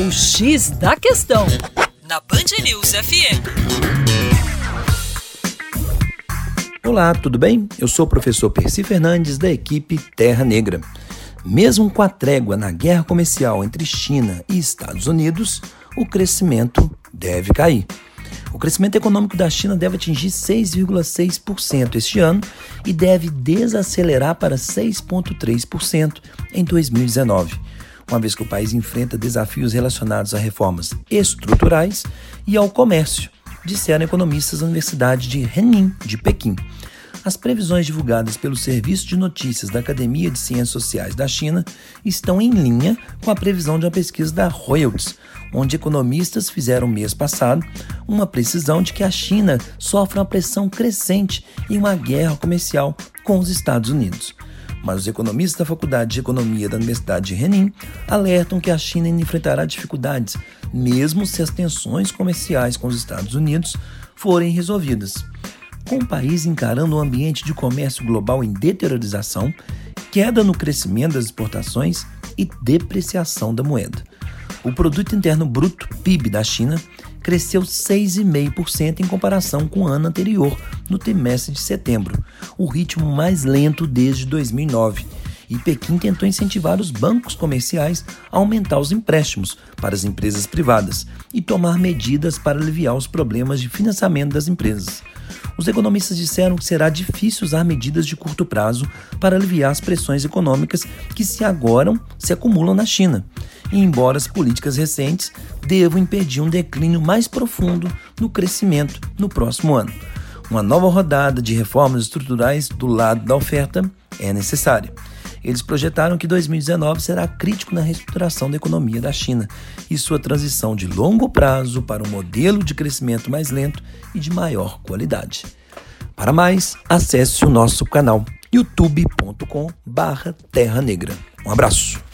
O X da Questão, na Band News FM. Olá, tudo bem? Eu sou o professor Percy Fernandes, da equipe Terra Negra. Mesmo com a trégua na guerra comercial entre China e Estados Unidos, o crescimento deve cair. O crescimento econômico da China deve atingir 6,6% este ano e deve desacelerar para 6,3% em 2019, uma vez que o país enfrenta desafios relacionados a reformas estruturais e ao comércio, disseram economistas da Universidade de Renmin, de Pequim. As previsões divulgadas pelo Serviço de Notícias da Academia de Ciências Sociais da China estão em linha com a previsão de uma pesquisa da Reuters, onde economistas fizeram mês passado uma precisão de que a China sofre uma pressão crescente em uma guerra comercial com os Estados Unidos. Mas os economistas da Faculdade de Economia da Universidade de Renmin alertam que a China enfrentará dificuldades, mesmo se as tensões comerciais com os Estados Unidos forem resolvidas. Com o país encarando um ambiente de comércio global em deteriorização, queda no crescimento das exportações e depreciação da moeda. O produto interno bruto (PIB) da China cresceu 6,5% em comparação com o ano anterior, no trimestre de setembro, o ritmo mais lento desde 2009. E Pequim tentou incentivar os bancos comerciais a aumentar os empréstimos para as empresas privadas e tomar medidas para aliviar os problemas de financiamento das empresas. Os economistas disseram que será difícil usar medidas de curto prazo para aliviar as pressões econômicas que se agora se acumulam na China, embora as políticas recentes devam impedir um declínio mais profundo no crescimento no próximo ano. Uma nova rodada de reformas estruturais do lado da oferta é necessária. Eles projetaram que 2019 será crítico na reestruturação da economia da China e sua transição de longo prazo para um modelo de crescimento mais lento e de maior qualidade. Para mais, acesse o nosso canal youtube.com/terra negra. Um abraço.